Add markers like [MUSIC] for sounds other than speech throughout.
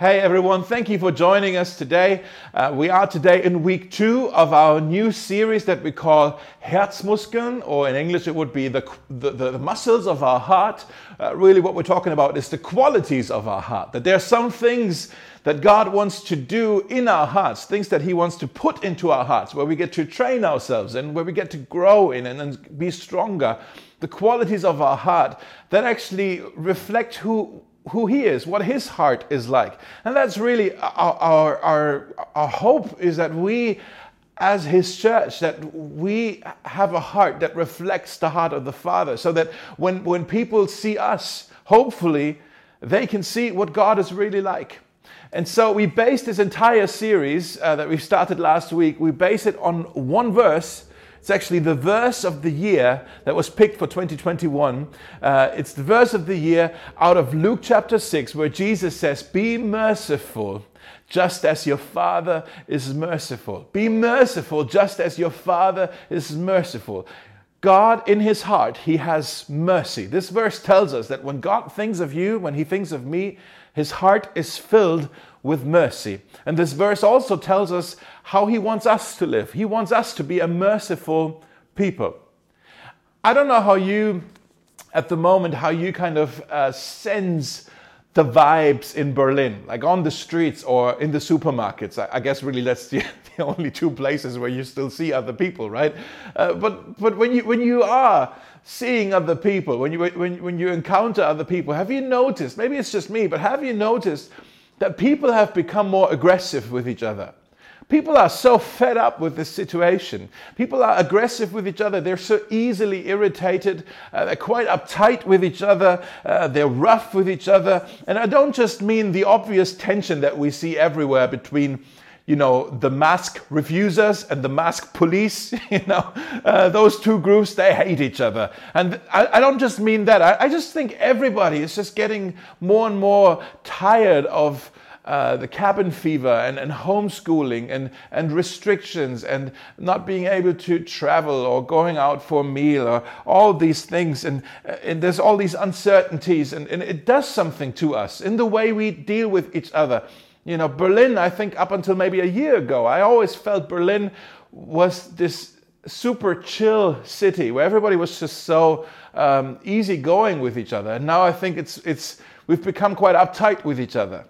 Hey everyone, thank you for joining us today. Uh, we are today in week two of our new series that we call Herzmuskeln, or in English it would be the, the, the muscles of our heart. Uh, really, what we're talking about is the qualities of our heart. That there are some things that God wants to do in our hearts, things that He wants to put into our hearts, where we get to train ourselves and where we get to grow in and, and be stronger. The qualities of our heart that actually reflect who who he is, what his heart is like. And that's really our, our, our, hope is that we, as his church, that we have a heart that reflects the heart of the Father, so that when, when people see us, hopefully, they can see what God is really like. And so we base this entire series uh, that we started last week, we base it on one verse it's actually the verse of the year that was picked for 2021. Uh, it's the verse of the year out of Luke chapter 6, where Jesus says, Be merciful just as your Father is merciful. Be merciful just as your Father is merciful. God, in his heart, he has mercy. This verse tells us that when God thinks of you, when he thinks of me, his heart is filled with mercy. And this verse also tells us how he wants us to live. He wants us to be a merciful people. I don't know how you, at the moment, how you kind of uh, sense the vibes in Berlin, like on the streets or in the supermarkets. I, I guess really that's [LAUGHS] the, the, only two places where you still see other people, right? Uh, but but when you when you are seeing other people, when you when when you encounter other people, have you noticed? Maybe it's just me, but have you noticed that people have become more aggressive with each other. People are so fed up with this situation. People are aggressive with each other. They're so easily irritated. Uh, they're quite uptight with each other. Uh, they're rough with each other. And I don't just mean the obvious tension that we see everywhere between you know, the mask refusers and the mask police, [LAUGHS] you know, uh, those two groups, they hate each other. And I, I don't just mean that. I, I, just think everybody is just getting more and more tired of uh, the cabin fever and, and homeschooling and, and restrictions and not being able to travel or going out for a meal or all these things. And, uh, and there's all these uncertainties, and, and it does something to us in the way we deal with each other. You know, Berlin, I think up until maybe a year ago, I always felt Berlin was this super chill city where everybody was just so um, easygoing with each other. And now I think it's, it's, we've become quite uptight with each other.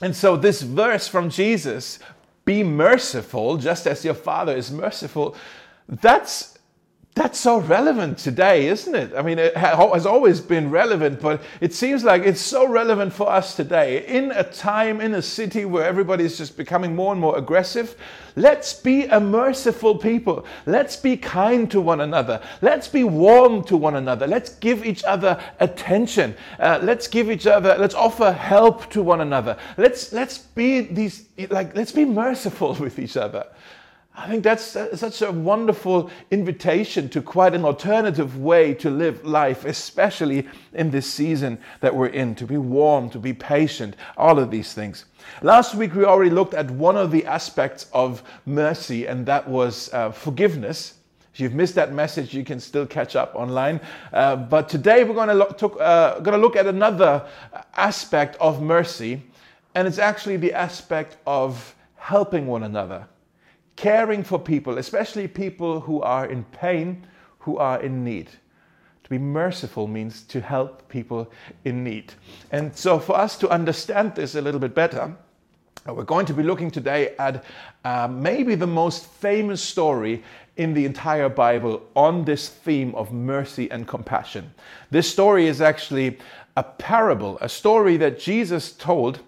And so, this verse from Jesus, be merciful just as your Father is merciful, that's that's so relevant today, isn't it? I mean, it has always been relevant, but it seems like it's so relevant for us today. In a time, in a city where everybody is just becoming more and more aggressive, let's be a merciful people. Let's be kind to one another. Let's be warm to one another. Let's give each other attention. Uh, let's give each other, let's offer help to one another. Let's, let's be these, like, let's be merciful [LAUGHS] with each other. I think that's such a wonderful invitation to quite an alternative way to live life, especially in this season that we're in, to be warm, to be patient, all of these things. Last week, we already looked at one of the aspects of mercy, and that was uh, forgiveness. If you've missed that message, you can still catch up online. Uh, but today, we're going to look, uh, going to look at another aspect of mercy, and it's actually the aspect of helping one another caring for people, especially people who are in pain, who are in need. To be merciful means to help people in need. And so, for us to understand this a little bit better, we're going to be looking today at uh, maybe the most famous story in the entire Bible on this theme of mercy and compassion. This story is actually a parable, a story that Jesus told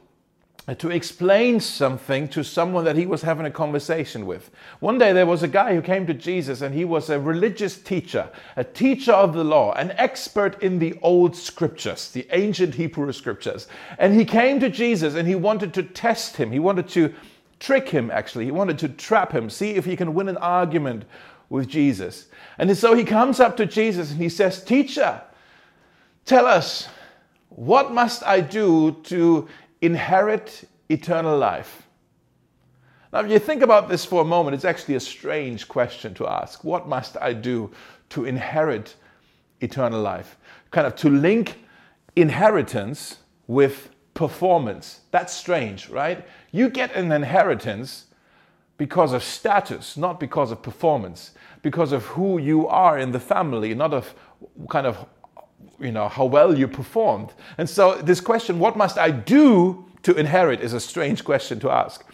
to explain something to someone that he was having a conversation with. One day there was a guy who came to Jesus and he was a religious teacher, a teacher of the law, an expert in the old scriptures, the ancient Hebrew scriptures. And he came to Jesus and he wanted to test him. He wanted to trick him, actually. He wanted to trap him, see if he can win an argument with Jesus. And so he comes up to Jesus and he says, Teacher, tell us, what must I do to inherit eternal life? Now, if you think about this for a moment, it's actually a strange question to ask. What must I do to inherit eternal life? Kind of to link inheritance with performance. That's strange, right? You get an inheritance because of status, not because of performance, because of who you are in the family, not of kind of you know how well you performed. And so this question, what must I do to inherit, is a strange question to ask.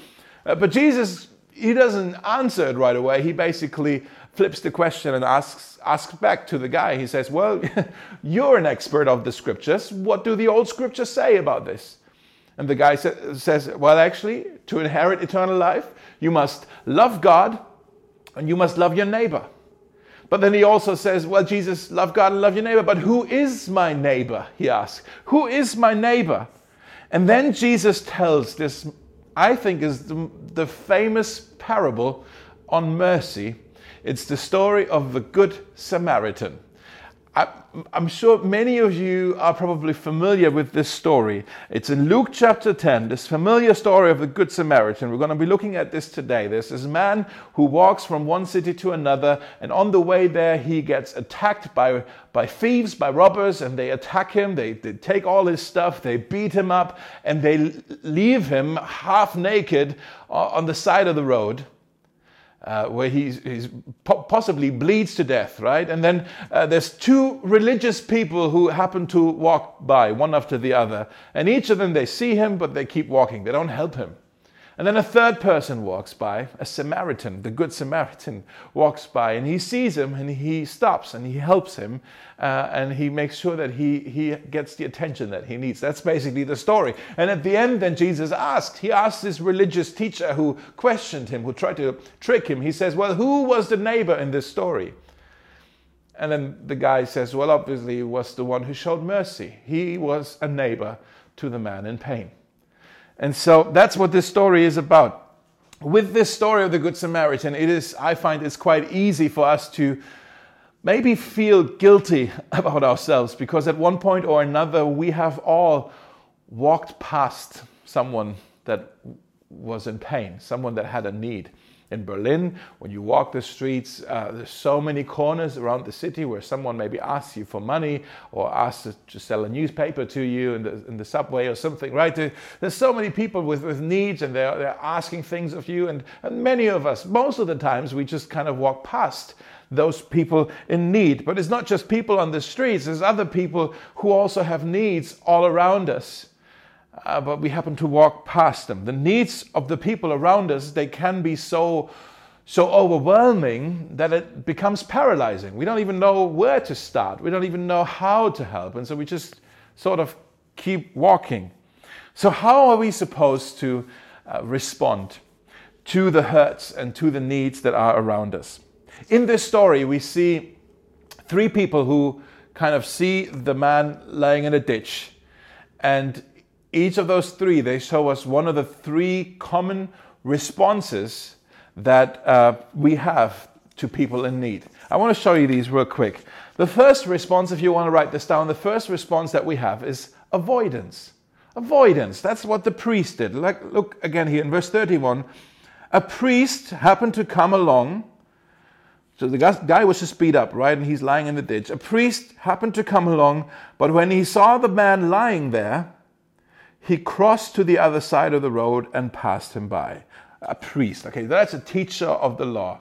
Uh, but Jesus, he doesn't answer it right away. He basically flips the question and asks asks back to the guy. He says, "Well, [LAUGHS] you're an expert of the scriptures. What do the old scriptures say about this?" And the guy sa- says, "Well, actually, to inherit eternal life, you must love God and you must love your neighbor." But then he also says, Well, Jesus, love God and love your neighbor. But who is my neighbor? He asks. Who is my neighbor? And then Jesus tells this, I think, is the, the famous parable on mercy. It's the story of the Good Samaritan. I, am sure many of you are probably familiar with this story. It's in Luke chapter 10, this familiar story of the Good Samaritan. We're going to be looking at this today. There's this man who walks from one city to another, and on the way there, he gets attacked by, by thieves, by robbers, and they attack him. They, they take all his stuff, they beat him up, and they leave him half naked uh, on the side of the road uh, where he's, he's po- possibly bleeds to death, right? And then uh, there's two religious people who happen to walk by, one after the other. And each of them, they see him, but they keep walking. They don't help him. And then a third person walks by, a Samaritan, the Good Samaritan walks by, and he sees him and he stops and he helps him uh, and he makes sure that he, he gets the attention that he needs. That's basically the story. And at the end, then Jesus asked, he asked this religious teacher who questioned him, who tried to trick him, he says, Well, who was the neighbor in this story? And then the guy says, Well, obviously, it was the one who showed mercy. He was a neighbor to the man in pain. And so that's what this story is about. With this story of the Good Samaritan, it is, I find it's quite easy for us to maybe feel guilty [LAUGHS] about ourselves because at one point or another we have all walked past someone that was in pain, someone that had a need in Berlin, when you walk the streets, uh, there's so many corners around the city where someone maybe asks you for money or asks to, to sell a newspaper to you in the, in the subway or something, right? There, there's so many people with, with needs and they're, they're asking things of you. And, and many of us, most of the times, we just kind of walk past those people in need. But it's not just people on the streets, there's other people who also have needs all around us uh, but we happen to walk past them. The needs of the people around us, they can be so so overwhelming that it becomes paralyzing. We don't even know where to start. We don't even know how to help. And so we just sort of keep walking. So, how are we supposed to uh, respond to the hurts and to the needs that are around us? In this story, we see three people who kind of see the man lying in a ditch. And each of those three, they show us one of the three common responses that uh, we have to people in need. I want to show you these real quick. The first response, if you want to write this down, the first response that we have is avoidance. Avoidance. That's what the priest did. Like, look again here in verse 31. A priest happened to come along. So the guy was to speed up, right? And he's lying in the ditch. A priest happened to come along, but when he saw the man lying there, he crossed to the other side of the road and passed him by. A priest, okay, that's a teacher of the law.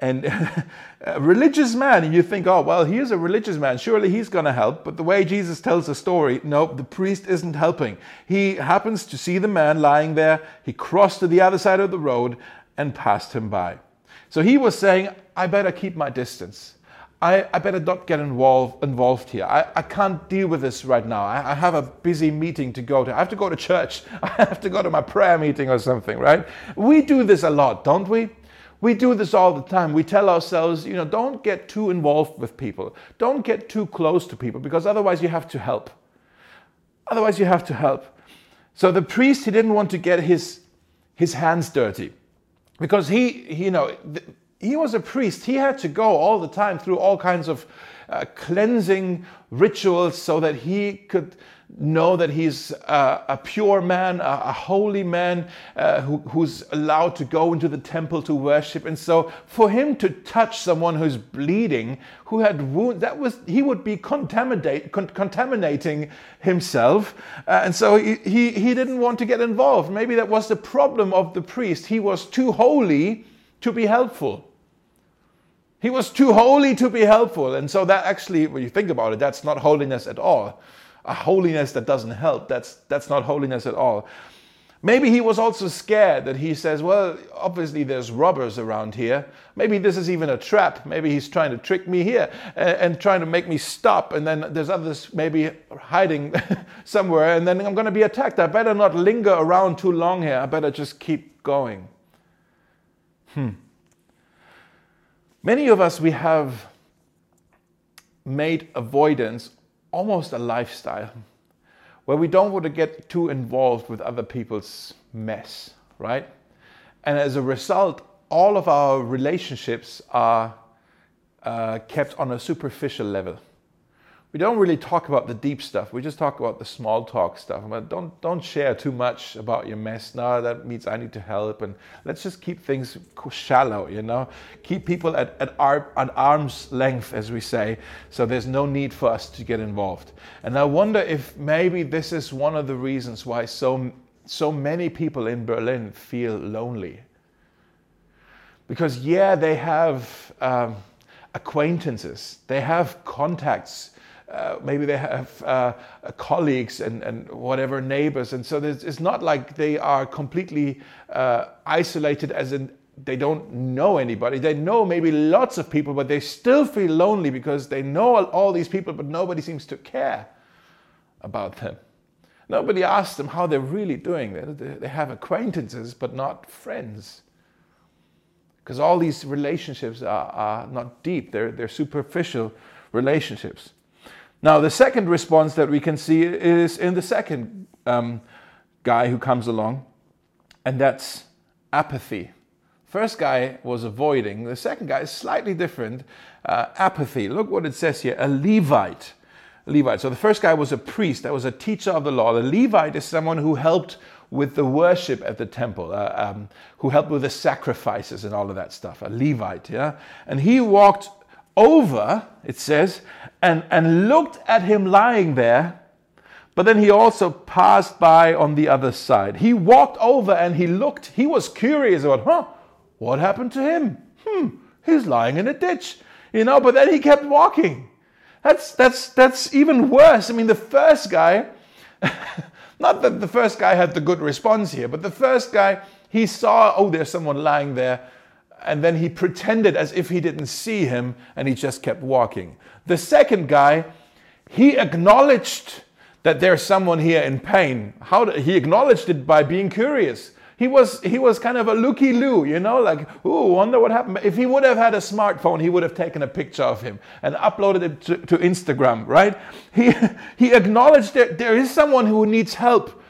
And [LAUGHS] a religious man, and you think, oh, well, he's a religious man. Surely he's going to help. But the way Jesus tells the story, no, the priest isn't helping. He happens to see the man lying there. He crossed to the other side of the road and passed him by. So he was saying, I better keep my distance. I, I, better not get involved, involved here. I, I can't deal with this right now. I, I, have a busy meeting to go to. I have to go to church. [LAUGHS] I have to go to my prayer meeting or something, right? We do this a lot, don't we? We do this all the time. We tell ourselves, you know, don't get too involved with people. Don't get too close to people because otherwise you have to help. Otherwise you have to help. So the priest, he didn't want to get his, his hands dirty because he, you know, he was a priest. He had to go all the time through all kinds of uh, cleansing rituals so that he could know that he's uh, a pure man, a, a holy man uh, who, who's allowed to go into the temple to worship. And so, for him to touch someone who's bleeding, who had wounds, that was he would be contaminate, con- contaminating himself. Uh, and so he, he, he didn't want to get involved. Maybe that was the problem of the priest. He was too holy to be helpful. He was too holy to be helpful. And so that actually, when you think about it, that's not holiness at all. A holiness that doesn't help, that's, that's not holiness at all. Maybe he was also scared that he says, Well, obviously there's robbers around here. Maybe this is even a trap. Maybe he's trying to trick me here and, and trying to make me stop. And then there's others maybe hiding [LAUGHS] somewhere, and then I'm going to be attacked. I better not linger around too long here. I better just keep going. Hmm. Many of us, we have made avoidance almost a lifestyle where we don't want to get too involved with other people's mess, right? And as a result, all of our relationships are uh, kept on a superficial level we don't really talk about the deep stuff. We just talk about the small talk stuff. Don't don't share too much about your mess. No, that means I need to help, and let's just keep things shallow. You know, keep people at at, ar- at arm's length, as we say. So there's no need for us to get involved. And I wonder if maybe this is one of the reasons why so so many people in Berlin feel lonely. Because yeah, they have. Um, acquaintances, they have contacts uh, maybe they have uh, colleagues and, and whatever neighbors. And so it's not like they are completely uh, isolated as in they don't know anybody. They know maybe lots of people but they still feel lonely because they know all these people but nobody seems to care about them. Nobody asks them how they're really doing. They, they have acquaintances but not friends. Because all these relationships are, are not deep. They're, they're superficial relationships now, the second response that we can see is in the second um, guy who comes along, and that's apathy. First guy was avoiding. The second guy is slightly different. Uh, apathy. Look what it says here a Levite. A Levite. So the first guy was a priest, that was a teacher of the law. The Levite is someone who helped with the worship at the temple, uh, um, who helped with the sacrifices and all of that stuff. A Levite, yeah? And he walked over, it says, and, and looked at him lying there, but then he also passed by on the other side. He walked over and he looked, he was curious about, huh, what happened to him? Hmm, he's lying in a ditch, you know, but then he kept walking. That's, that's, that's even worse. I mean, the first guy, [LAUGHS] not that the first guy had the good response here, but the first guy, he saw, oh, there's someone lying there and then he pretended as if he didn't see him and he just kept walking. The second guy, he acknowledged that there's someone here in pain. How did, he acknowledged it by being curious. He was he was kind of a looky loo, you know, like, ooh, wonder what happened. If he would have had a smartphone, he would have taken a picture of him and uploaded it to, to Instagram, right? He [LAUGHS] he acknowledged that there is someone who needs help,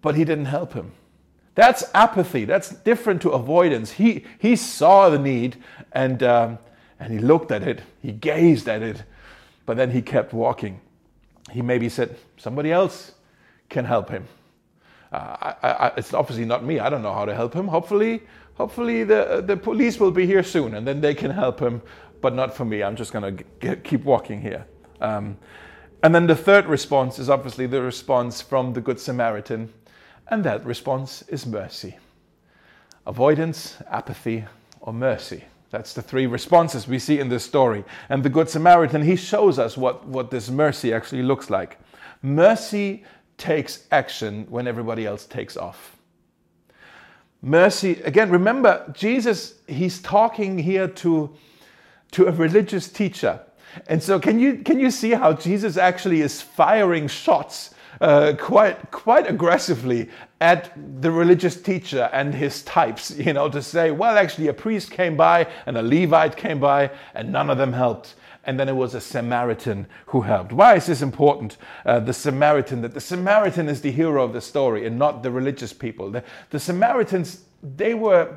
but he didn't help him. That's apathy. That's different to avoidance. He, he saw the need and, um, and he looked at it, he gazed at it, but then he kept walking. He maybe said, Somebody else can help him. Uh, I, I, it's obviously not me. I don't know how to help him. Hopefully, hopefully the, the police will be here soon and then they can help him, but not for me. I'm just going to keep walking here. Um, and then the third response is obviously the response from the Good Samaritan and that response is mercy. Avoidance, apathy, or mercy. That's the three responses we see in this story. And the Good Samaritan, he shows us what, what this mercy actually looks like. Mercy takes action when everybody else takes off. Mercy, again, remember, Jesus, he's talking here to, to a religious teacher. And so, can you, can you see how Jesus actually is firing shots uh, quite quite aggressively at the religious teacher and his types, you know, to say, well, actually, a priest came by and a Levite came by, and none of them helped. And then it was a Samaritan who helped. Why is this important? Uh, the Samaritan, that the Samaritan is the hero of the story and not the religious people. The, the Samaritans, they were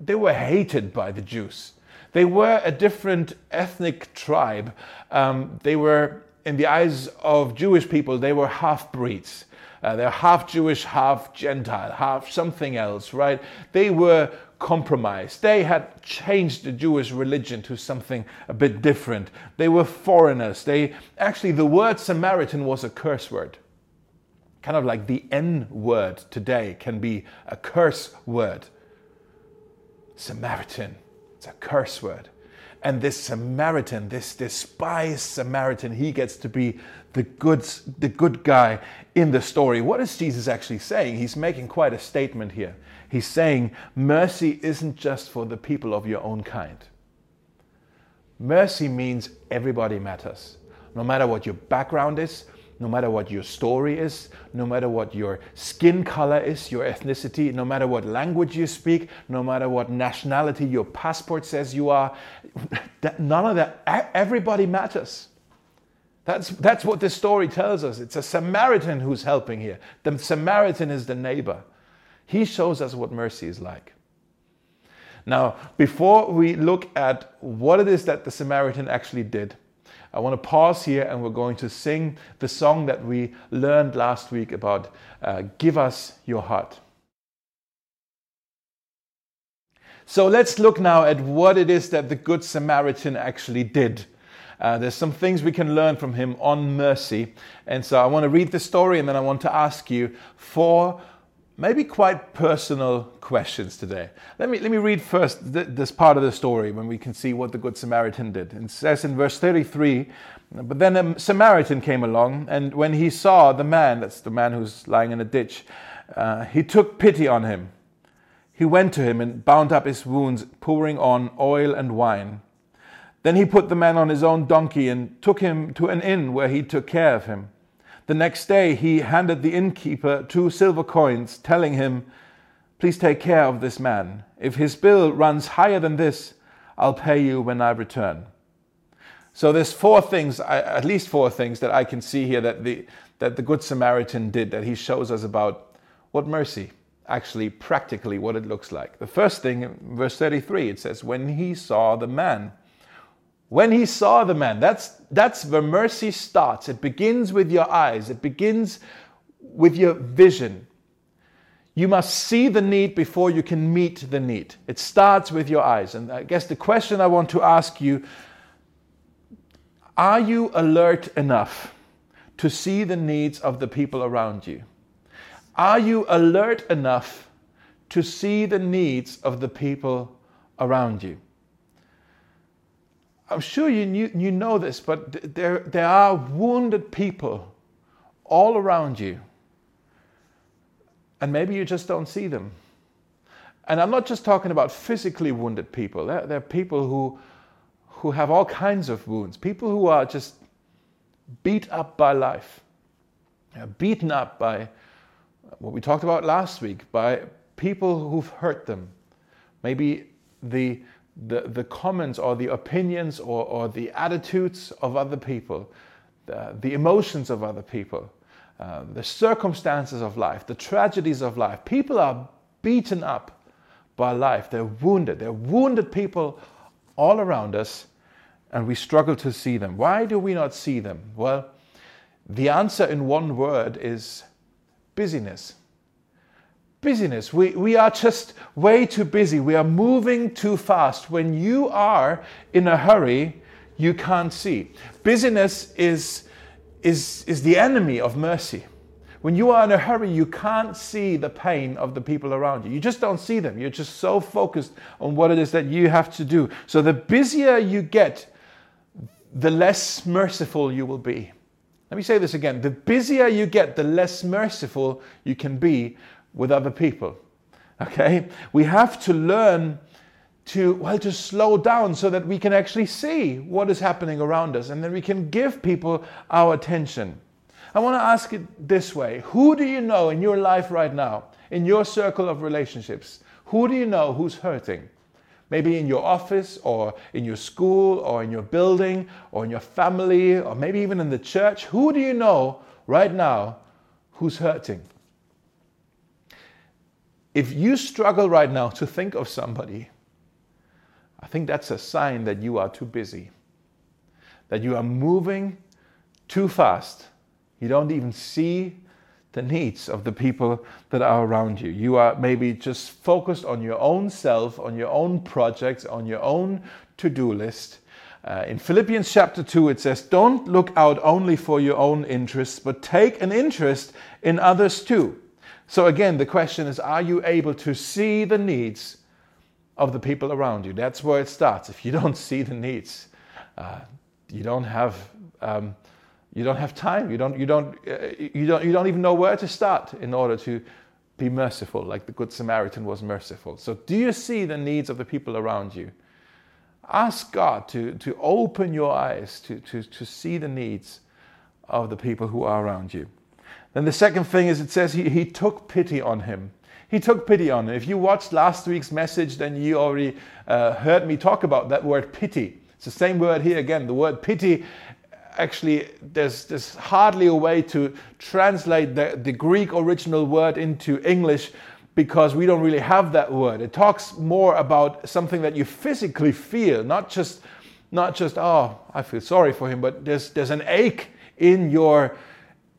they were hated by the Jews. They were a different ethnic tribe. Um, they were, in the eyes of Jewish people, they were half breeds. Uh, they're half Jewish, half Gentile, half something else, right? They were compromised. They had changed the Jewish religion to something a bit different. They were foreigners. They actually the word Samaritan was a curse word. Kind of like the N word today can be a curse word. Samaritan, it's a curse word. And this Samaritan, this despised Samaritan, he gets to be the good, the good guy in the story. What is Jesus actually saying? He's making quite a statement here. He's saying mercy isn't just for the people of your own kind. Mercy means everybody matters. No matter what your background is, no matter what your story is, no matter what your skin color is, your ethnicity, no matter what language you speak, no matter what nationality your passport says you are, [LAUGHS] none of that, everybody matters. That's, that's what this story tells us. It's a Samaritan who's helping here. The Samaritan is the neighbor. He shows us what mercy is like. Now, before we look at what it is that the Samaritan actually did, I want to pause here and we're going to sing the song that we learned last week about uh, Give Us Your Heart. So let's look now at what it is that the Good Samaritan actually did. Uh, there's some things we can learn from him on mercy. And so I want to read the story and then I want to ask you four maybe quite personal questions today. Let me, let me read first th- this part of the story when we can see what the Good Samaritan did. It says in verse 33 But then a Samaritan came along, and when he saw the man, that's the man who's lying in a ditch, uh, he took pity on him. He went to him and bound up his wounds, pouring on oil and wine. Then he put the man on his own donkey and took him to an inn where he took care of him. The next day, he handed the innkeeper two silver coins, telling him, Please take care of this man. If his bill runs higher than this, I'll pay you when I return. So there's four things, at least four things that I can see here that the, that the Good Samaritan did, that he shows us about what mercy, actually practically what it looks like. The first thing, verse 33, it says, When he saw the man, when he saw the man, that's, that's where mercy starts. It begins with your eyes, it begins with your vision. You must see the need before you can meet the need. It starts with your eyes. And I guess the question I want to ask you are you alert enough to see the needs of the people around you? Are you alert enough to see the needs of the people around you? I'm sure you, knew, you know this, but there, there are wounded people all around you. And maybe you just don't see them. And I'm not just talking about physically wounded people. There, there are people who, who have all kinds of wounds, people who are just beat up by life, beaten up by what we talked about last week, by people who've hurt them. Maybe the the, the comments or the opinions or, or the attitudes of other people, the, the emotions of other people, uh, the circumstances of life, the tragedies of life. People are beaten up by life. They're wounded. They're wounded people all around us, and we struggle to see them. Why do we not see them? Well, the answer in one word is busyness busyness. We, we are just way too busy. We are moving too fast. When you are in a hurry, you can't see. Busyness is, is, is the enemy of mercy. When you are in a hurry, you can't see the pain of the people around you. You just don't see them. You're just so focused on what it is that you have to do. So the busier you get, the less merciful you will be. Let me say this again. The busier you get, the less merciful you can be with other people. Okay? We have to learn to, well, to slow down so that we can actually see what is happening around us and then we can give people our attention. I want to ask it this way Who do you know in your life right now, in your circle of relationships? Who do you know who's hurting? Maybe in your office or in your school or in your building or in your family or maybe even in the church. Who do you know right now who's hurting? If you struggle right now to think of somebody, I think that's a sign that you are too busy, that you are moving too fast. You don't even see the needs of the people that are around you. You are maybe just focused on your own self, on your own projects, on your own to do list. Uh, in Philippians chapter 2, it says, Don't look out only for your own interests, but take an interest in others too. So, again, the question is Are you able to see the needs of the people around you? That's where it starts. If you [LAUGHS] don't see the needs, uh, you don't have. Um, you don't have time. You don't, you, don't, uh, you, don't, you don't even know where to start in order to be merciful, like the Good Samaritan was merciful. So, do you see the needs of the people around you? Ask God to, to open your eyes to, to, to see the needs of the people who are around you. Then the second thing is it says he, he took pity on him. He took pity on him. If you watched last week's message, then you already uh, heard me talk about that word pity. It's the same word here again. The word pity actually, there's, there's hardly a way to translate the, the Greek original word into English because we don't really have that word. It talks more about something that you physically feel, not just, not just oh, I feel sorry for him, but there's, there's an ache in your,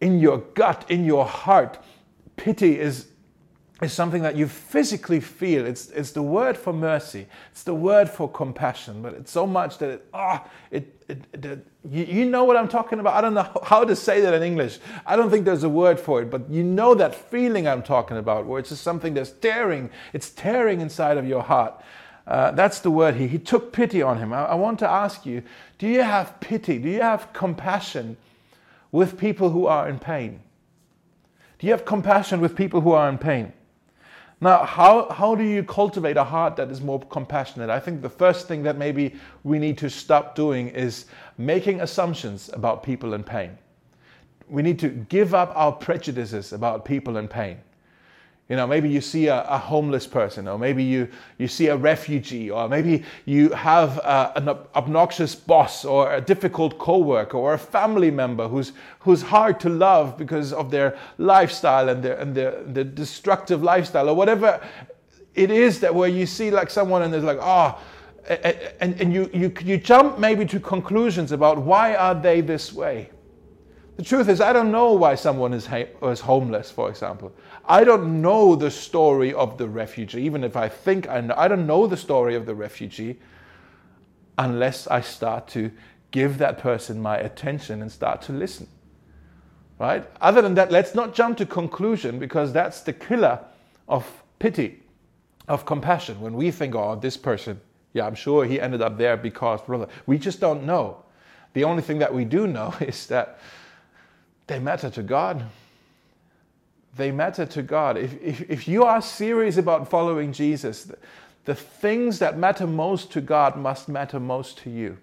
in your gut, in your heart. Pity is is something that you physically feel. It's, it's the word for mercy. It's the word for compassion. But it's so much that it, ah, it, it, it, you, you know what I'm talking about. I don't know [LAUGHS] how to say that in English. I don't think there's a word for it, but you know that feeling I'm talking about, where it's just something that's tearing. It's tearing inside of your heart. Uh, that's the word. He, he took pity on him. I, I want to ask you do you have pity? Do you have compassion with people who are in pain? Do you have compassion with people who are in pain? Now, how, how do you cultivate a heart that is more compassionate? I think the first thing that maybe we need to stop doing is making assumptions about people in pain. We need to give up our prejudices about people in pain. You know, maybe you see a, a, homeless person, or maybe you, you see a refugee, or maybe you have a, an obnoxious boss, or a difficult coworker, or a family member who's, who's hard to love because of their lifestyle and their, and their, their destructive lifestyle, or whatever it is that where you see like someone and there's like, oh, and, and you, you, you jump maybe to conclusions about why are they this way. The truth is, I don't know why someone is, ha- is homeless, for example. I don't know the story of the refugee, even if I think I know. I don't know the story of the refugee unless I start to give that person my attention and start to listen. Right? Other than that, let's not jump to conclusion because that's the killer of pity, of compassion. When we think, oh, this person, yeah, I'm sure he ended up there because, brother, we just don't know. The only thing that we do know [LAUGHS] is that they matter to God. They matter to God. If, if, if you are serious about following Jesus, the, the things that matter most to God must matter most to you.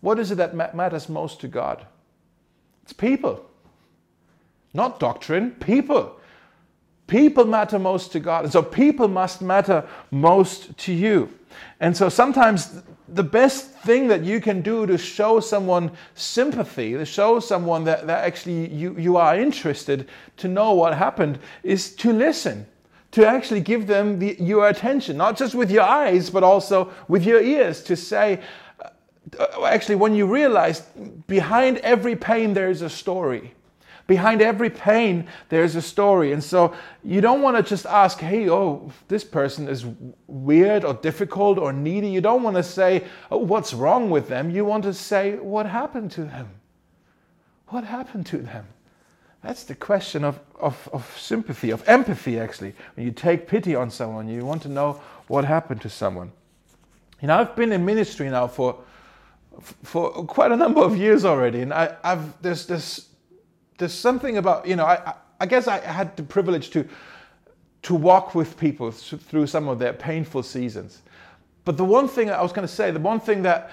What is it that ma- matters most to God? It's people, not doctrine, people. People matter most to God. And so people must matter most to you. And so sometimes the best thing that you can do to show someone sympathy, to show someone that, that actually you, you are interested to know what happened, is to listen, to actually give them the, your attention, not just with your eyes, but also with your ears, to say, uh, actually, when you realize behind every pain there is a story. Behind every pain, there's a story. And so you don't want to just ask, hey, oh, this person is weird or difficult or needy. You don't want to say, oh, what's wrong with them? You want to say, what happened to them? What happened to them? That's the question of, of, of sympathy, of empathy, actually. When you take pity on someone, you want to know what happened to someone. You know, I've been in ministry now for for quite a number of years already, and I, have there's this there's something about you know I, I guess I had the privilege to to walk with people through some of their painful seasons. But the one thing I was going to say, the one thing that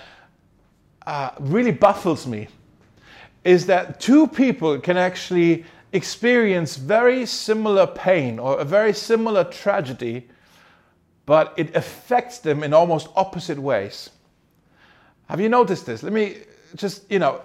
uh, really baffles me is that two people can actually experience very similar pain or a very similar tragedy, but it affects them in almost opposite ways. Have you noticed this? Let me just, you know,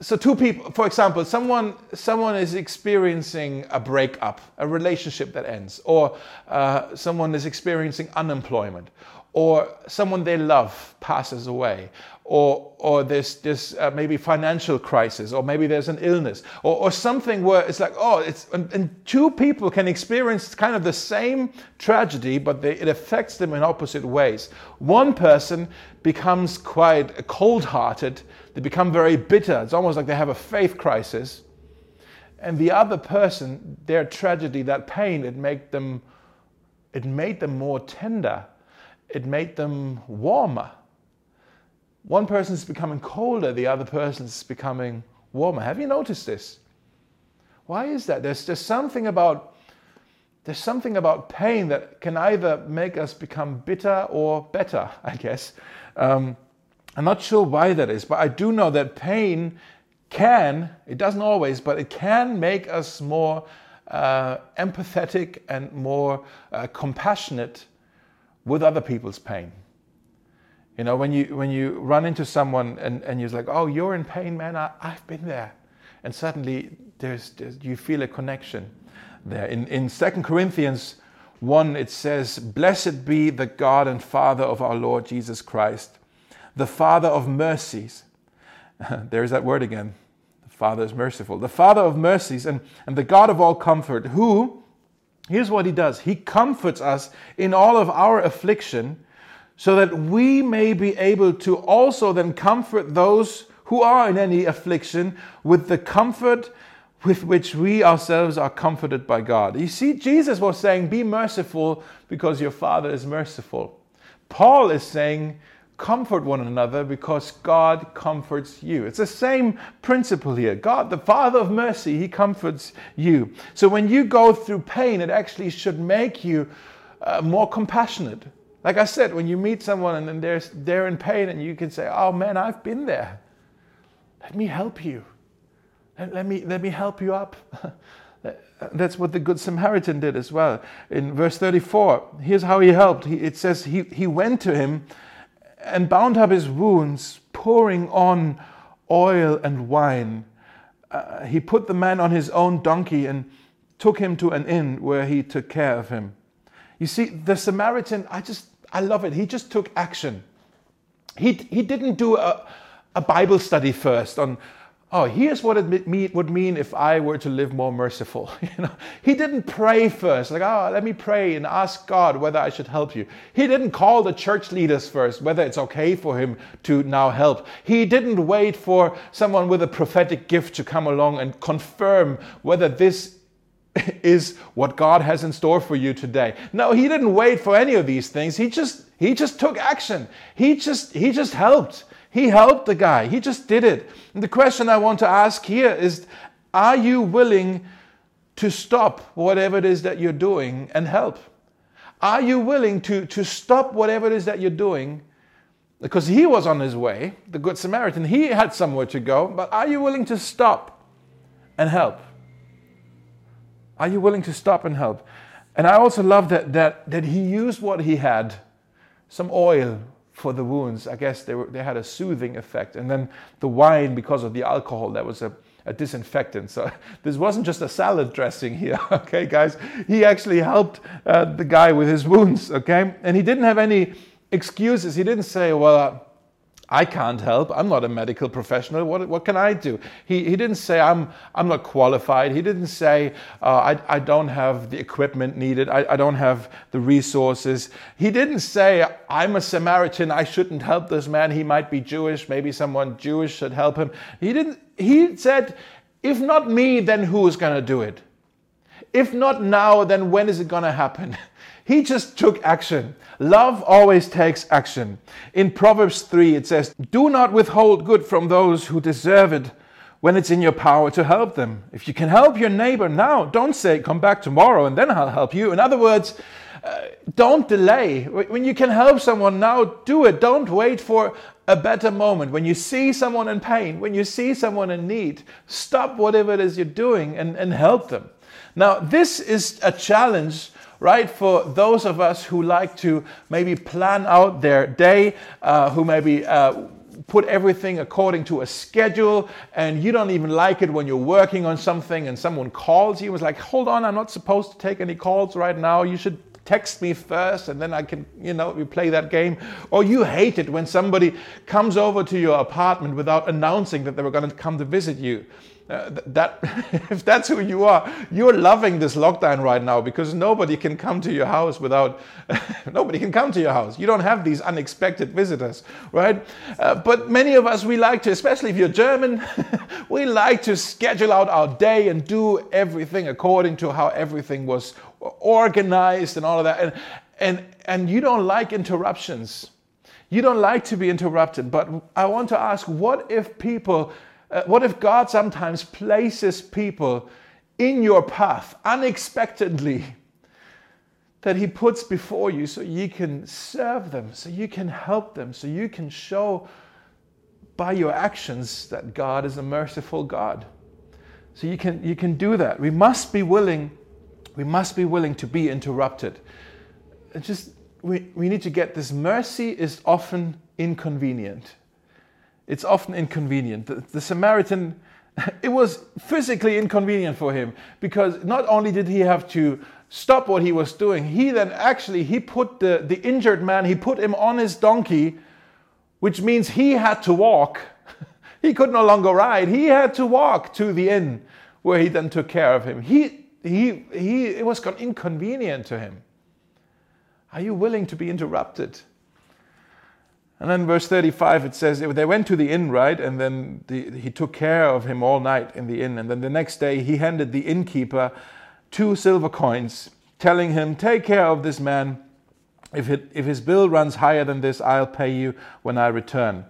so two people for example someone someone is experiencing a breakup a relationship that ends or uh, someone is experiencing unemployment or someone they love passes away or or there's this uh, maybe financial crisis or maybe there's an illness or, or something where it's like oh it's and, and two people can experience kind of the same tragedy but they, it affects them in opposite ways. One person becomes quite cold-hearted they become very bitter it's almost like they have a faith crisis and the other person their tragedy that pain it made them it made them more tender it made them warmer. One person is becoming colder, the other person is becoming warmer. Have you noticed this? Why is that? There's, there's something about there's something about pain that can either make us become bitter or better, [LAUGHS] I guess. Um, I'm not sure why that is, but I do know that pain can, it doesn't always, but it can make us more uh, empathetic and more uh, compassionate with other people's pain. You know, when you when you run into someone and, and you're like, oh, you're in pain, man, I, I've been there. And suddenly there's, there's you feel a connection there. In in Second Corinthians 1, it says, Blessed be the God and Father of our Lord Jesus Christ, the Father of mercies. [LAUGHS] There's that word again. The Father is merciful. The Father of mercies and, and the God of all comfort, who Here's what he does He comforts us in all of our affliction, so that we may be able to also then comfort those who are in any affliction with the comfort with which we ourselves are comforted by God. You see, Jesus was saying, Be merciful because your Father is merciful. Paul is saying, comfort one another because God comforts you. It's the same principle here. God, the Father of mercy, He comforts you. So when you go through pain, it actually should make you uh, more compassionate. Like I said, when you meet someone and then they're, they're in pain and you can say, Oh man, I've been there. Let me help you. Let, let me, let me help you up. [LAUGHS] That's what the Good Samaritan did as well. In verse 34, here's how he helped. He, it says, he, he went to him and bound up his wounds, pouring on oil and wine. Uh, he put the man on his own donkey and took him to an inn where he took care of him. You see, the Samaritan, I just, I love it. He just took action. He, he didn't do a, a Bible study first on oh, here's what it would mean if I were to live more merciful. [LAUGHS] You know, he didn't pray first, like, oh, let me pray and ask God whether I should help you. He didn't call the church leaders first, whether it's okay for him to now help. He didn't wait for someone with a prophetic gift to come along and confirm whether this [LAUGHS] is what God has in store for you today. No, he didn't wait for any of these things. He just he just took action. He just he just helped. He helped the guy, he just did it. And the question I want to ask here is Are you willing to stop whatever it is that you're doing and help? Are you willing to, to stop whatever it is that you're doing? Because he was on his way, the Good Samaritan, he had somewhere to go, but are you willing to stop and help? Are you willing to stop and help? And I also love that, that, that he used what he had some oil, for the wounds. I guess they, were, they had a soothing effect. And then the wine, because of the alcohol, that was a, a disinfectant. So [LAUGHS] this wasn't just a salad dressing here, [LAUGHS] okay, guys? He actually helped uh, the guy with his wounds, okay? And he didn't have any excuses. He didn't say, well, uh, I can't help. I'm not a medical professional. What, what can I do? He, he didn't say, I'm, I'm not qualified. He didn't say, uh, I, I don't have the equipment needed. I, I don't have the resources. He didn't say, I'm a Samaritan. I shouldn't help this man. He might be Jewish. Maybe someone Jewish should help him. He didn't, he said, if not me, then who is going to do it? If not now, then when is it going to happen? [LAUGHS] He just took action. Love always takes action. In Proverbs 3, it says, Do not withhold good from those who deserve it when it's in your power to help them. If you can help your neighbor now, don't say, Come back tomorrow and then I'll help you. In other words, uh, don't delay. When you can help someone now, do it. Don't wait for a better moment. When you see someone in pain, when you see someone in need, stop whatever it is you're doing and, and help them. Now, this is a challenge right? For those of us who like to maybe plan out their day, uh, who maybe uh, put everything according to a schedule and you don't even like it when you're working on something and someone calls you. It's like, hold on, I'm not supposed to take any calls right now. You should text me first and then I can, you know, we play that game. Or you hate it when somebody comes over to your apartment without announcing that they were going to come to visit you. Uh, that [LAUGHS] if that's who you are, you're loving this lockdown right now because nobody can come to your house without [LAUGHS] nobody can come to your house. You don't have these unexpected visitors, right? Uh, but many of us we like to, especially if you're German, [LAUGHS] we like to schedule out our day and do everything according to how everything was organized and all of that. And and and you don't like interruptions. You don't like to be interrupted. But I want to ask, what if people uh, what if God sometimes places people in your path unexpectedly that He puts before you so you can serve them, so you can help them, so you can show by your actions that God is a merciful God? So you can, you can do that. We must be willing, we must be willing to be interrupted. It just we, we need to get this mercy is often inconvenient it's often inconvenient. The, the, Samaritan, [LAUGHS] it was physically inconvenient for him because not only did he have to stop what he was doing, he then actually he put the, the injured man, he put him on his donkey, which means he had to walk. [LAUGHS] he could no longer ride. He had to walk to the inn where he then took care of him. He he he it was inconvenient to him. Are you willing to be interrupted? And then verse 35, it says, they went to the inn, right? And then the, he took care of him all night in the inn. And then the next day, he handed the innkeeper two silver coins, telling him, Take care of this man. If, it, if his bill runs higher than this, I'll pay you when I return.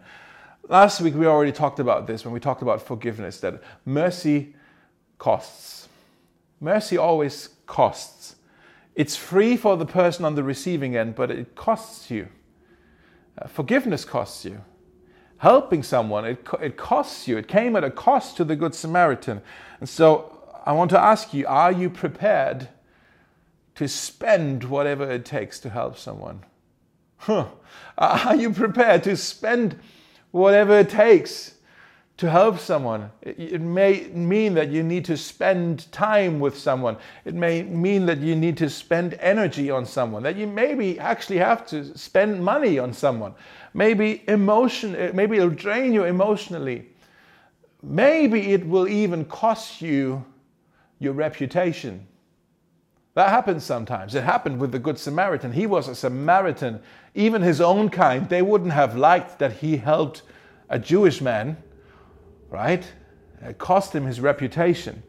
Last week, we already talked about this when we talked about forgiveness, that mercy costs. Mercy always costs. It's free for the person on the receiving end, but it costs you. Uh, forgiveness costs you. Helping someone, it, it costs you. It came at a cost to the Good Samaritan. And so I want to ask you are you prepared to spend whatever it takes to help someone? Huh. Are you prepared to spend whatever it takes to help someone. It, may mean that you need to spend time with someone. It may mean that you need to spend energy on someone, that you maybe actually have to spend money on someone. Maybe emotion, eh, maybe it'll drain you emotionally. Maybe it will even cost you your reputation. That happens sometimes. It happened with the Good Samaritan. He was a Samaritan. Even his own kind, they wouldn't have liked that he helped a Jewish man right? It cost him his reputation.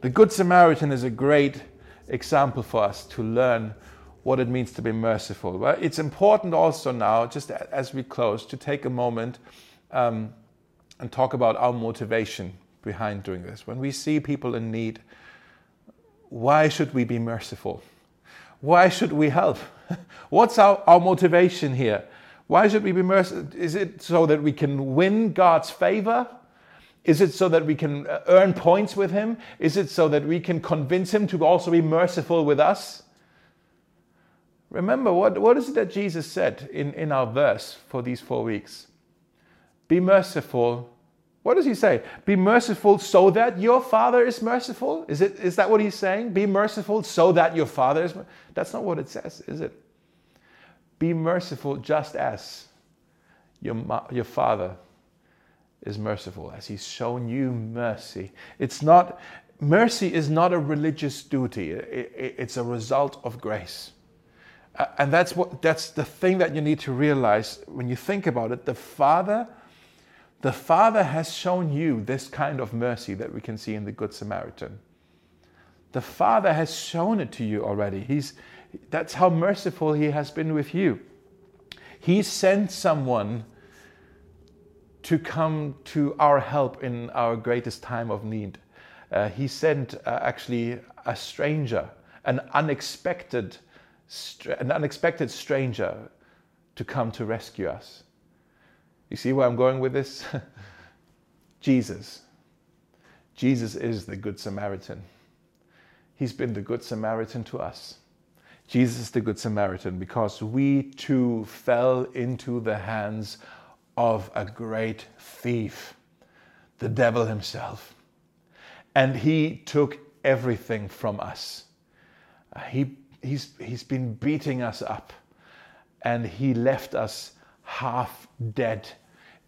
The Good Samaritan is a great example for us to learn what it means to be merciful. But it's important also now, just as we close, to take a moment um, and talk about our motivation behind doing this. When we see people in need, why should we be merciful? Why should we help? [LAUGHS] What's our, our motivation here? Why should we be merciful? Is it so that we can win God's favor? Is it so that we can uh, earn points with him? Is it so that we can convince him to also be merciful with us? Remember, what, what is it that Jesus said in, in our verse for these four weeks? Be merciful. What does he say? Be merciful so that your Father is merciful? Is, it, is that what he's saying? Be merciful so that your Father is. That's not what it says, is it? Be merciful just as your, your Father is merciful, as he's shown you mercy. It's not, mercy is not a religious duty, it's a result of grace. And that's what that's the thing that you need to realize when you think about it. The Father, the Father has shown you this kind of mercy that we can see in the Good Samaritan. The Father has shown it to you already. He's that's how merciful he has been with you. He sent someone to come to our help in our greatest time of need. Uh, he sent uh, actually a stranger, an unexpected, an unexpected stranger, to come to rescue us. You see where I'm going with this? [LAUGHS] Jesus. Jesus is the Good Samaritan. He's been the Good Samaritan to us. Jesus is the Good Samaritan because we too fell into the hands of a great thief, the devil himself. And he took everything from us. Uh, he, he's, he's been beating us up and he left us half dead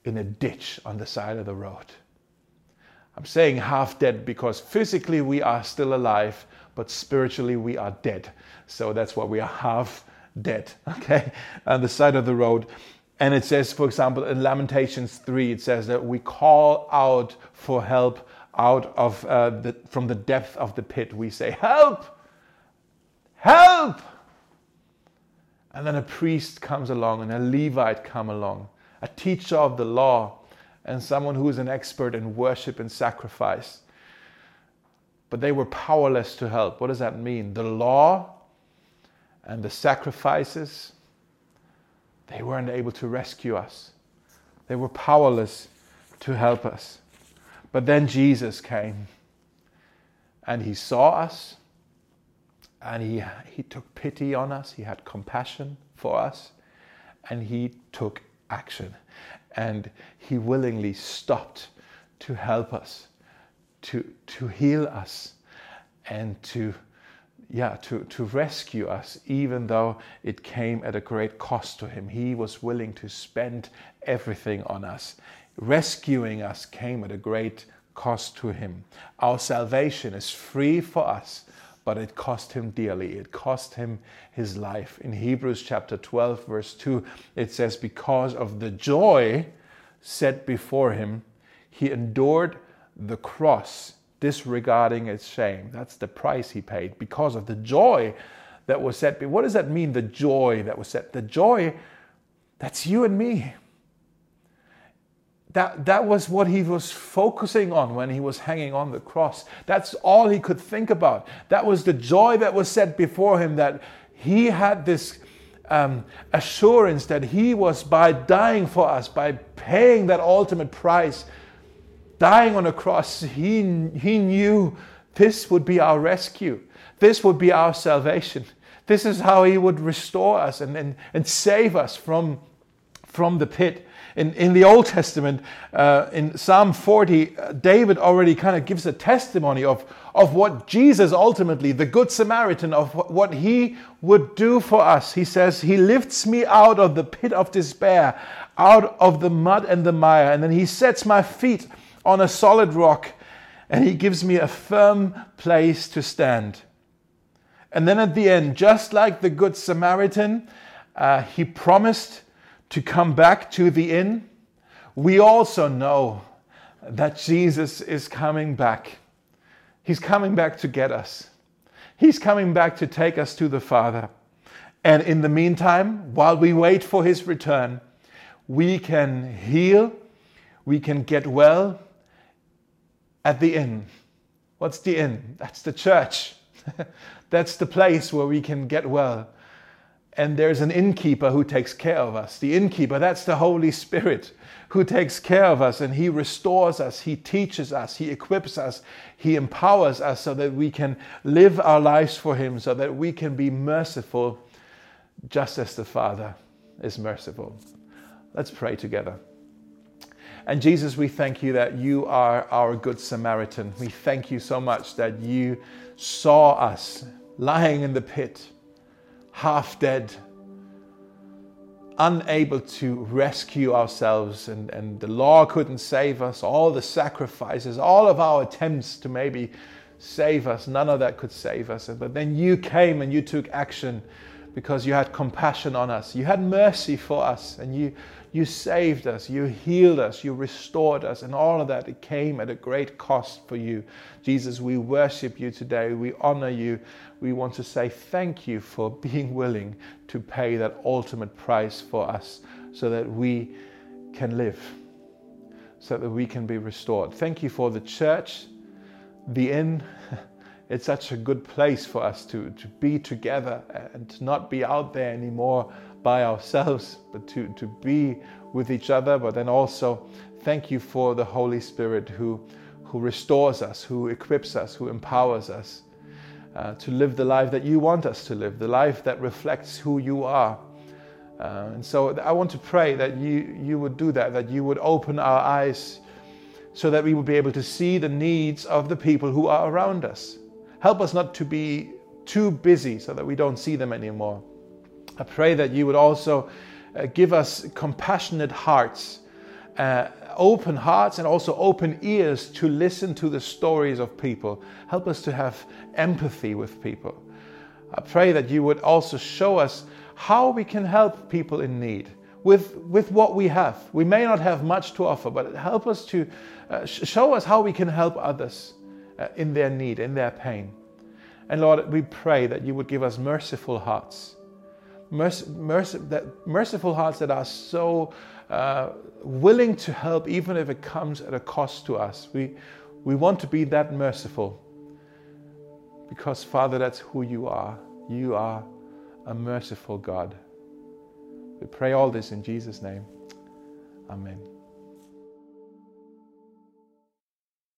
in a ditch on the side of the road. I'm saying half dead because physically we are still alive, but spiritually we are dead. So that's why we are half dead, [LAUGHS] okay, on the side of the road. And it says, for example, in Lamentations 3, it says that we call out for help out of uh, the, from the depth of the pit. We say, Help! Help! And then a priest comes along and a Levite come along, a teacher of the law, and someone who is an expert in worship and sacrifice. But they were powerless to help. What does that mean? The law and the sacrifices, they weren't able to rescue us. They were powerless to help us. But then Jesus came and he saw us and he, he took pity on us, he had compassion for us, and he took action. And he willingly stopped to help us, to, to heal us, and to yeah, to, to rescue us, even though it came at a great cost to him. He was willing to spend everything on us. Rescuing us came at a great cost to him. Our salvation is free for us, but it cost him dearly. It cost him his life. In Hebrews chapter 12, verse 2, it says, Because of the joy set before him, he endured the cross, disregarding its shame. That's the price he paid because of the joy that was set. What does that mean, the joy that was set? The joy, that's you and me that, that was what he was focusing on when he was hanging on the cross. That's all he could think about. That was the joy that was set before him, that he had this um, assurance that he was, by dying for us, by paying that ultimate price, dying on a cross, he, he knew this would be our rescue. This would be our salvation. This is how he would restore us and, and, and save us from, from the pit in, in the Old Testament, uh, in Psalm 40, uh, David already kind of gives a testimony of, of what Jesus ultimately, the Good Samaritan, of what he would do for us. He says, He lifts me out of the pit of despair, out of the mud and the mire, and then He sets my feet on a solid rock, and He gives me a firm place to stand. And then at the end, just like the Good Samaritan, uh, He promised to come back to the inn, we also know that Jesus is coming back. He's coming back to get us. He's coming back to take us to the Father. And in the meantime, while we wait for his return, we can heal, we can get well at the inn. What's the inn? That's the church. [LAUGHS] That's the place where we can get well and there's an innkeeper who takes care of us. The innkeeper, that's the Holy Spirit who takes care of us and he restores us, he teaches us, he equips us, he empowers us so that we can live our lives for him, so that we can be merciful just as the Father is merciful. Let's pray together. And Jesus, we thank you that you are our good Samaritan. We thank you so much that you saw us lying in the pit half dead, unable to rescue ourselves, and, and the law couldn't save us. All the sacrifices, all of our attempts to maybe save us, none of that could save us. But then you came and you took action because you had compassion on us. You had mercy for us, and you you saved us, you healed us, you restored us, and all of that it came at a great cost for you. Jesus, we worship you today. We honor you. We want to say thank you for [LAUGHS] being willing to pay that ultimate price for us so that we can live, so that we can be restored. Thank you for the church, the inn. [LAUGHS] It's such a good place for us to, to be together and not be out there anymore by ourselves, but to, to be with each other. But then also, thank you for the Holy Spirit who, who restores us, who equips us, who empowers us uh, to live the life that you want us to live, the life that reflects who you are. Uh, and so I want to pray that you, you would do that, that you would open our eyes so that we would be able to see the needs of the people who are around us. Help us not to be too busy so that we don't see them anymore. I pray that you would also uh, give us compassionate hearts, uh, open hearts, and also open ears to listen to the stories of people. Help us to have empathy with people. I pray that you would also show us how we can help people in need with, with what we have. We may not have much to offer, but help us to uh, show us how we can help others uh, in their need, in their pain. And Lord, we pray that you would give us merciful hearts. Merc- merc- that merciful hearts that are so uh, willing to help, even if it comes at a cost to us. We, we want to be that merciful because, Father, that's who you are. You are a merciful God. We pray all this in Jesus' name. Amen.